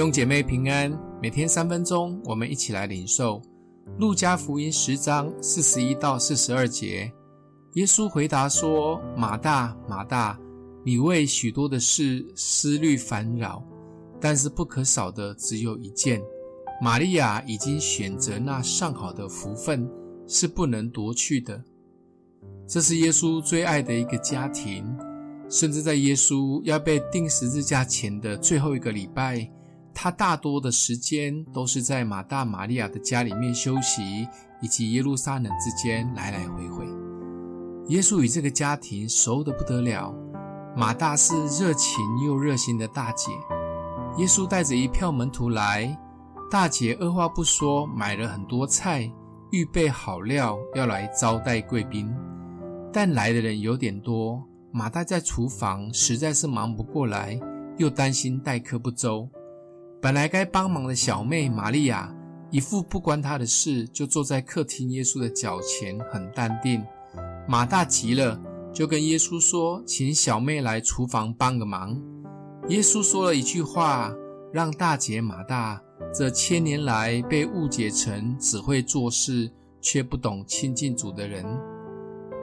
兄姐妹平安，每天三分钟，我们一起来领受路加福音十章四十一到四十二节。耶稣回答说：“马大，马大，你为许多的事思虑烦扰，但是不可少的只有一件。玛利亚已经选择那上好的福分，是不能夺去的。”这是耶稣最爱的一个家庭，甚至在耶稣要被钉十字架前的最后一个礼拜。他大多的时间都是在马大、玛利亚的家里面休息，以及耶路撒冷之间来来回回。耶稣与这个家庭熟得不得了。马大是热情又热心的大姐。耶稣带着一票门徒来，大姐二话不说买了很多菜，预备好料要来招待贵宾。但来的人有点多，马大在厨房实在是忙不过来，又担心待客不周。本来该帮忙的小妹玛利亚，一副不关她的事，就坐在客厅耶稣的脚前，很淡定。马大急了，就跟耶稣说：“请小妹来厨房帮个忙。”耶稣说了一句话，让大姐马大这千年来被误解成只会做事却不懂亲近主的人。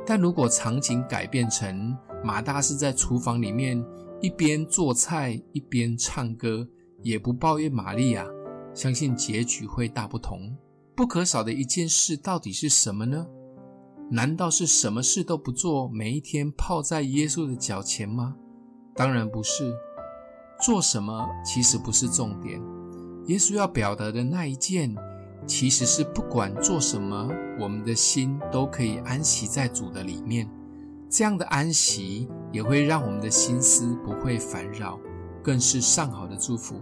但如果场景改变成马大是在厨房里面一边做菜一边唱歌。也不抱怨玛利亚，相信结局会大不同。不可少的一件事到底是什么呢？难道是什么事都不做，每一天泡在耶稣的脚前吗？当然不是。做什么其实不是重点。耶稣要表达的那一件，其实是不管做什么，我们的心都可以安息在主的里面。这样的安息也会让我们的心思不会烦扰。更是上好的祝福。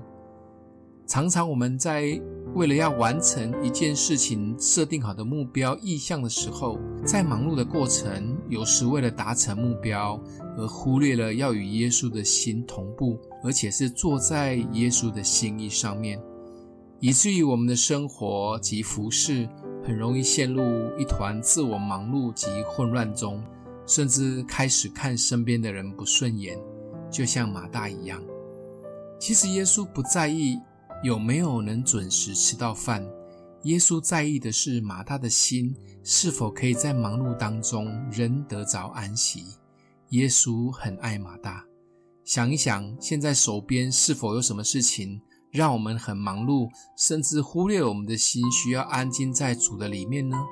常常我们在为了要完成一件事情设定好的目标意向的时候，在忙碌的过程，有时为了达成目标而忽略了要与耶稣的心同步，而且是坐在耶稣的心意上面，以至于我们的生活及服事很容易陷入一团自我忙碌及混乱中，甚至开始看身边的人不顺眼，就像马大一样。其实耶稣不在意有没有能准时吃到饭，耶稣在意的是马大的心是否可以在忙碌当中仍得着安息。耶稣很爱马大，想一想，现在手边是否有什么事情让我们很忙碌，甚至忽略我们的心需要安静在主的里面呢？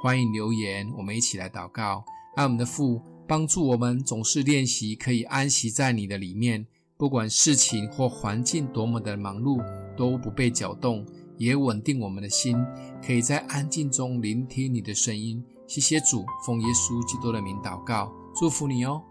欢迎留言，我们一起来祷告，爱我们的父帮助我们总是练习可以安息在你的里面。不管事情或环境多么的忙碌，都不被搅动，也稳定我们的心，可以在安静中聆听你的声音。谢谢主，奉耶稣基督的名祷告，祝福你哦。